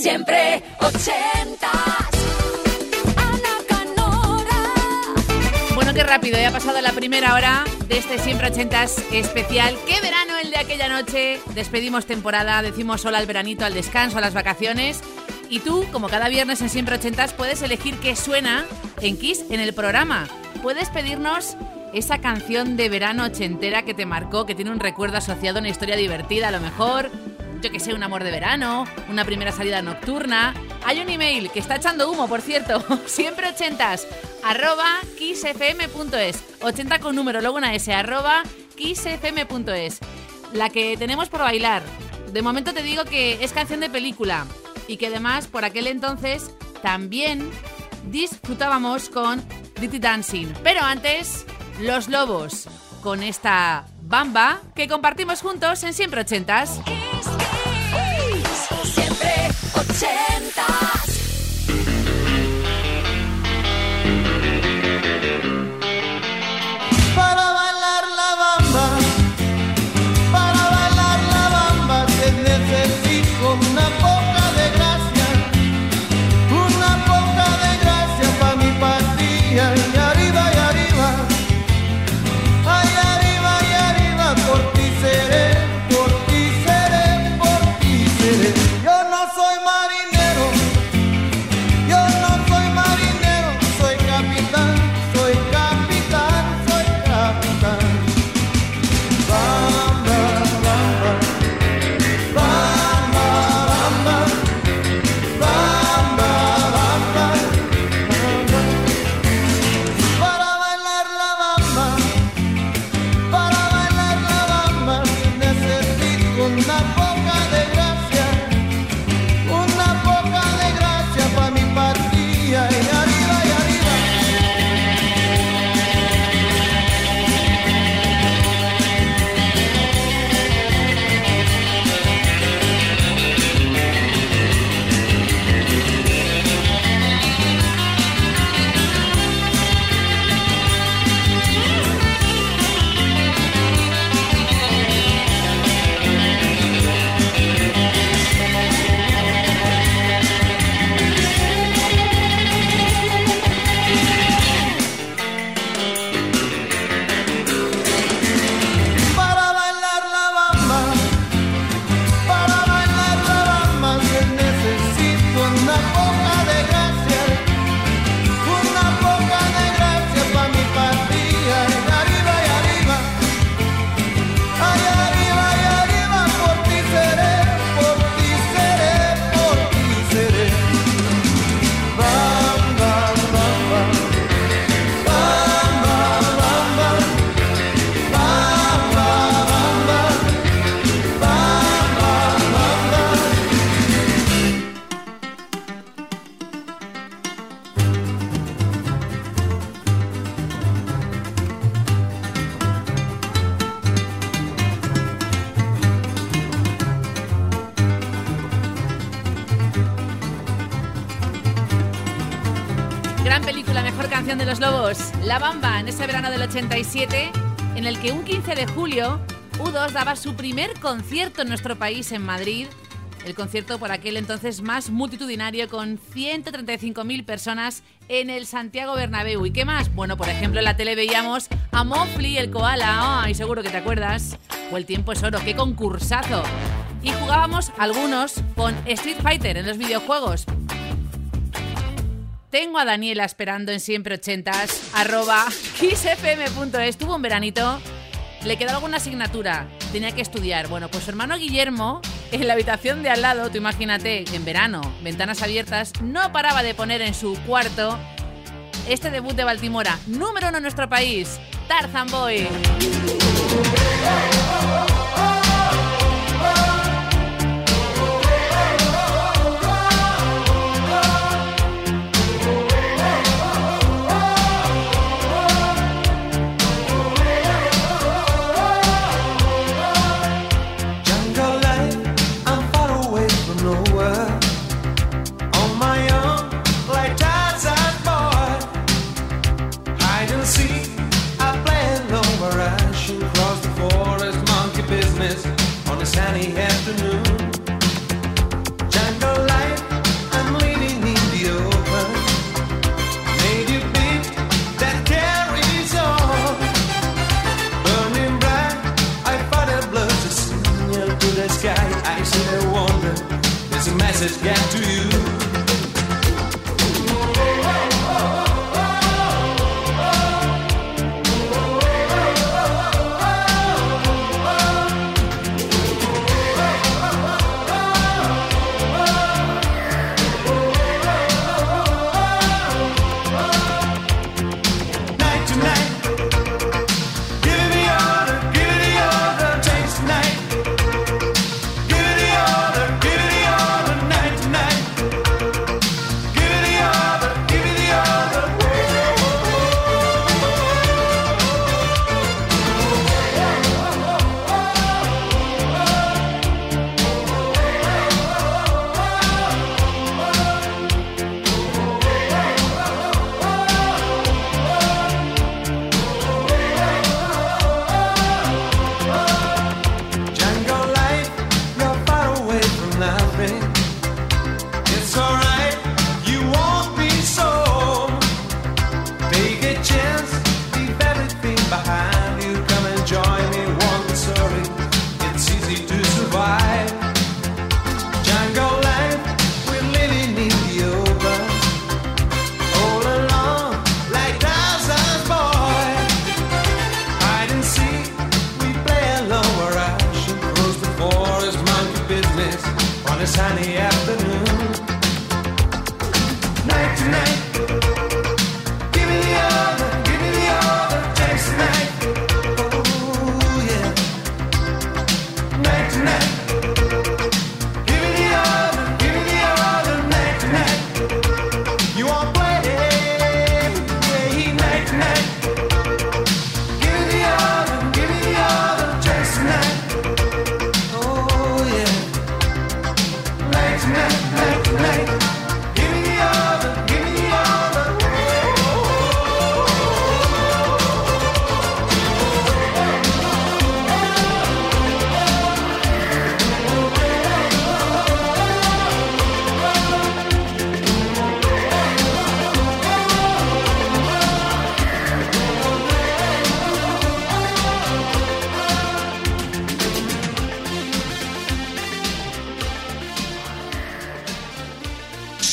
Siempre ochentas. Ana Canora. Bueno, qué rápido, ya ha pasado la primera hora de este Siempre Ochentas especial. ¡Qué verano el de aquella noche! Despedimos temporada, decimos hola al veranito, al descanso, a las vacaciones. Y tú, como cada viernes en Siempre Ochentas, puedes elegir qué suena en Kiss en el programa. Puedes pedirnos esa canción de verano ochentera que te marcó, que tiene un recuerdo asociado a una historia divertida, a lo mejor, que sé, un amor de verano, una primera salida nocturna. Hay un email que está echando humo, por cierto, siempre ochentas, arroba kissfm.es, 80 con número, luego una S, arroba kissfm.es. La que tenemos por bailar. De momento te digo que es canción de película y que además por aquel entonces también disfrutábamos con Dirty Dancing. Pero antes, Los Lobos, con esta bamba que compartimos juntos en Siempre Ochentas. Kiss, Kiss. Siempre La Bamba, en ese verano del 87, en el que un 15 de julio U2 daba su primer concierto en nuestro país, en Madrid. El concierto por aquel entonces más multitudinario, con 135.000 personas en el Santiago Bernabéu. ¿Y qué más? Bueno, por ejemplo, en la tele veíamos a Mofli, el koala, ay, seguro que te acuerdas. O El tiempo es oro, qué concursazo. Y jugábamos algunos con Street Fighter en los videojuegos. Tengo a Daniela esperando en siempre ochentas, arroba kissfm.es. Tuvo un veranito, le quedó alguna asignatura, tenía que estudiar. Bueno, pues su hermano Guillermo, en la habitación de al lado, tú imagínate en verano, ventanas abiertas, no paraba de poner en su cuarto este debut de Baltimora, número uno en nuestro país, Tarzan Boy.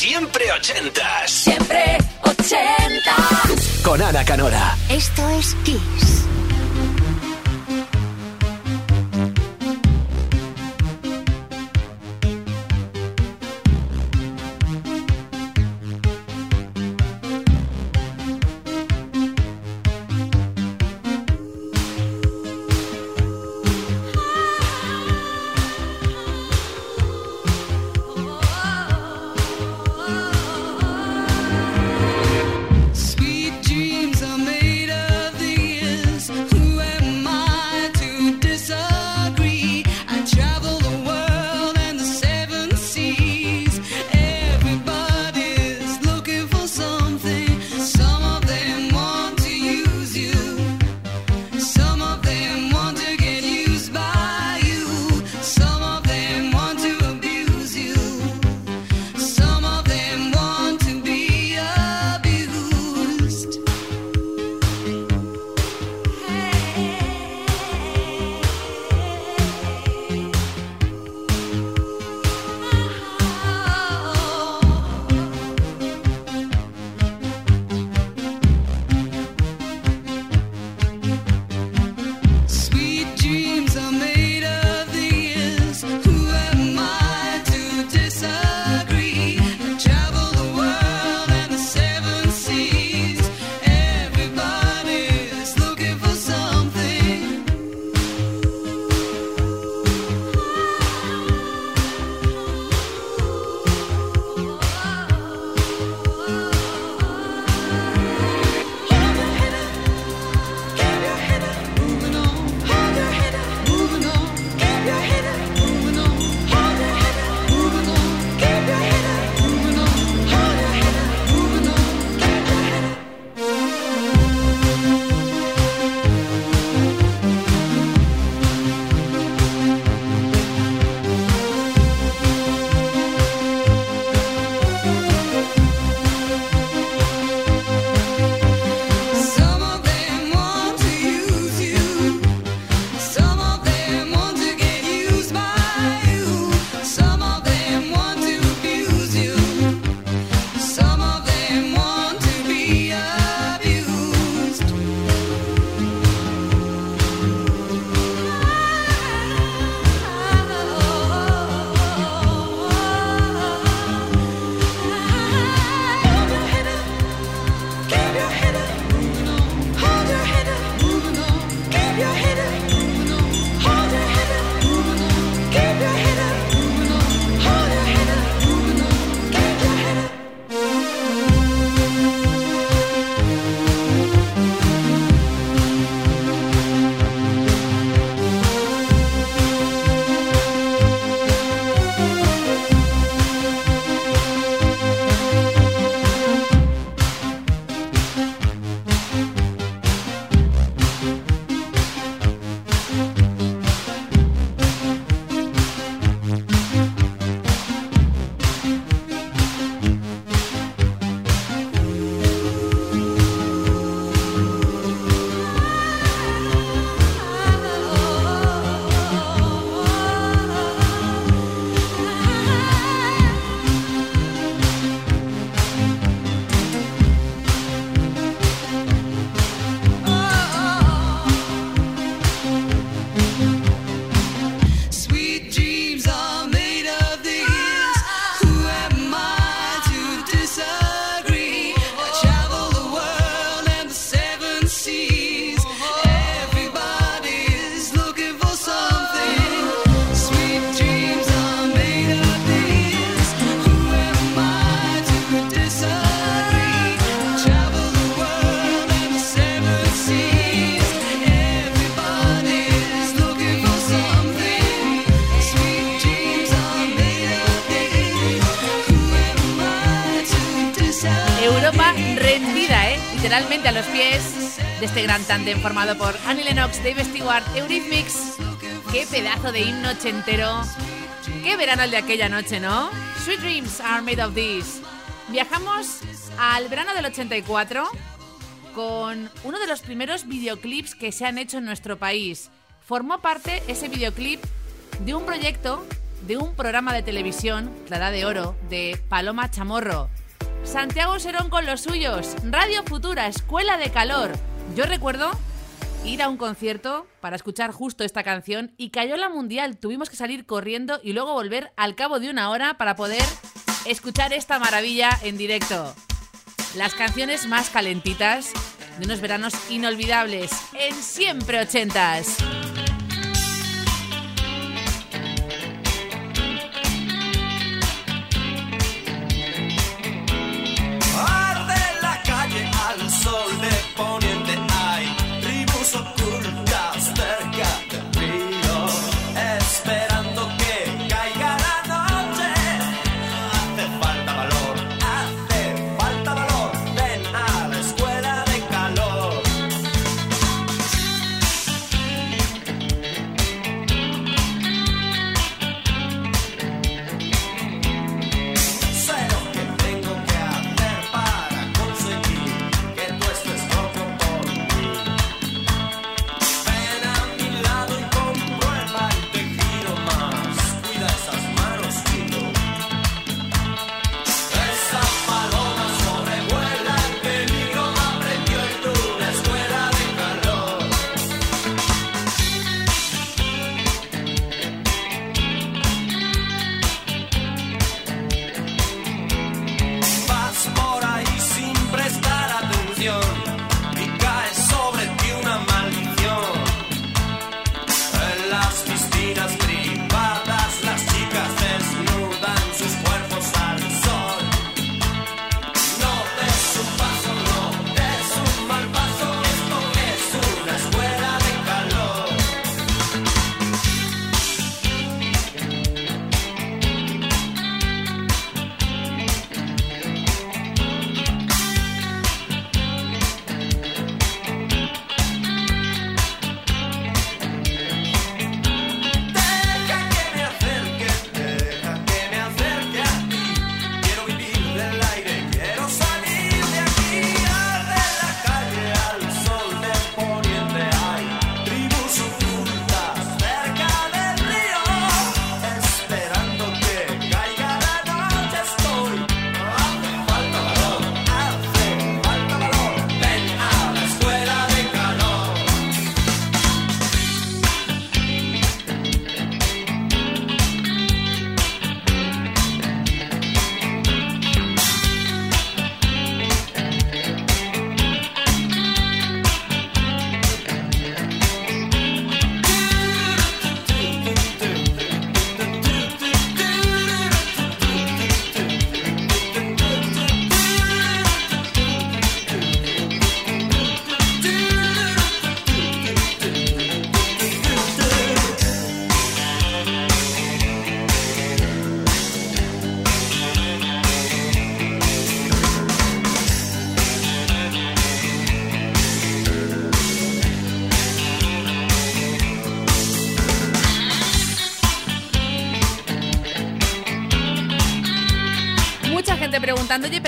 Siempre ochentas. Siempre ochentas. Con Ana Canora. Esto es Kiss. Literalmente a los pies de este gran tándem formado por Annie Lennox, Dave Stewart, Eurythmics. ¡Qué pedazo de himno ochentero! ¡Qué verano el de aquella noche, ¿no? Sweet dreams are made of this. Viajamos al verano del 84 con uno de los primeros videoclips que se han hecho en nuestro país. Formó parte ese videoclip de un proyecto, de un programa de televisión, La Edad de Oro, de Paloma Chamorro. Santiago Serón con los suyos, Radio Futura, Escuela de Calor. Yo recuerdo ir a un concierto para escuchar justo esta canción y cayó la mundial. Tuvimos que salir corriendo y luego volver al cabo de una hora para poder escuchar esta maravilla en directo. Las canciones más calentitas de unos veranos inolvidables en siempre ochentas.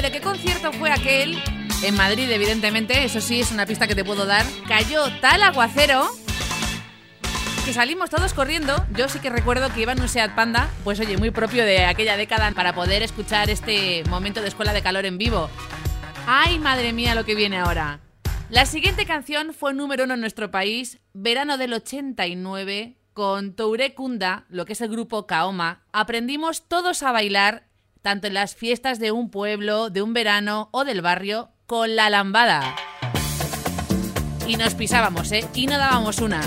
Pero ¿qué concierto fue aquel? En Madrid, evidentemente, eso sí es una pista que te puedo dar. Cayó tal aguacero que salimos todos corriendo. Yo sí que recuerdo que iba en un Seat Panda, pues oye, muy propio de aquella década para poder escuchar este momento de escuela de calor en vivo. ¡Ay, madre mía, lo que viene ahora! La siguiente canción fue número uno en nuestro país, verano del 89, con Toure Kunda, lo que es el grupo Kaoma. Aprendimos todos a bailar, tanto en las fiestas de un pueblo, de un verano o del barrio, con la lambada. Y nos pisábamos, ¿eh? Y no dábamos una.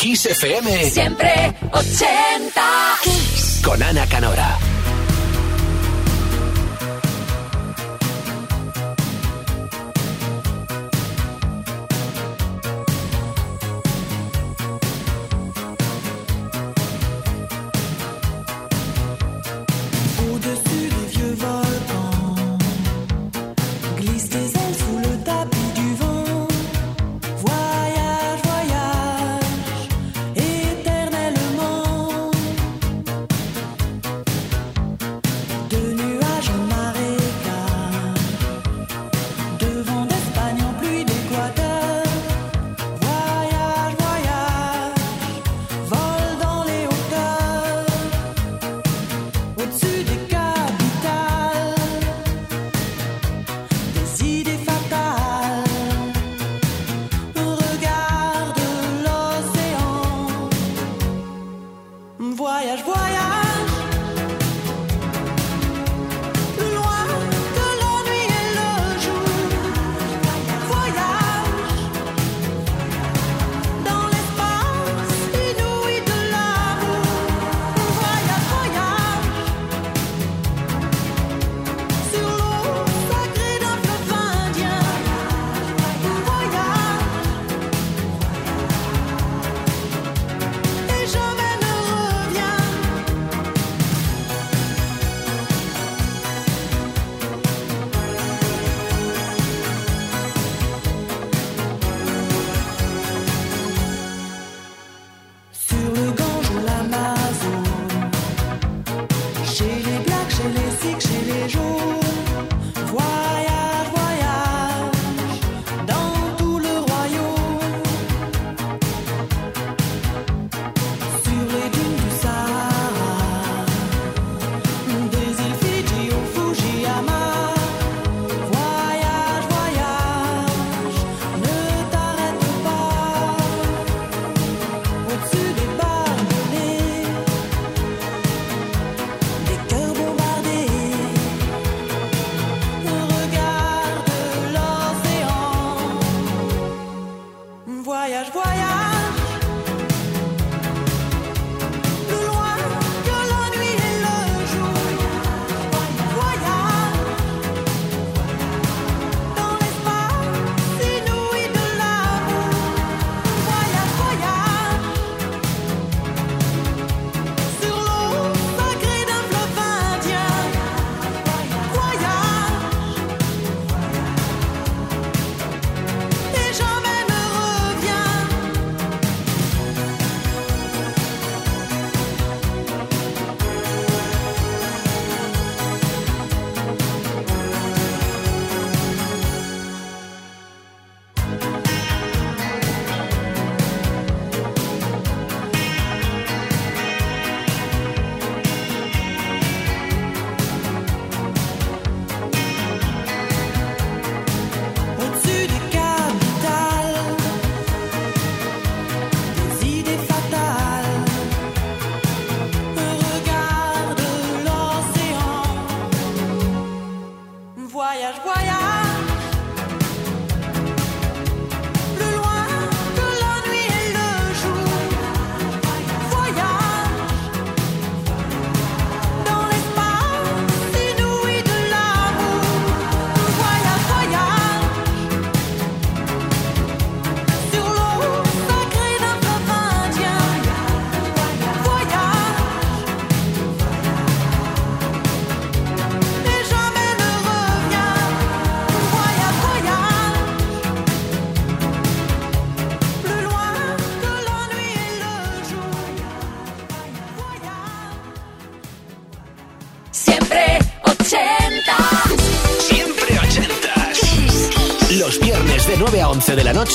Kiss FM. Siempre 80. Con Ana Canora.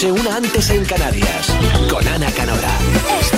noche, una antes en Canarias, con Ana Canora.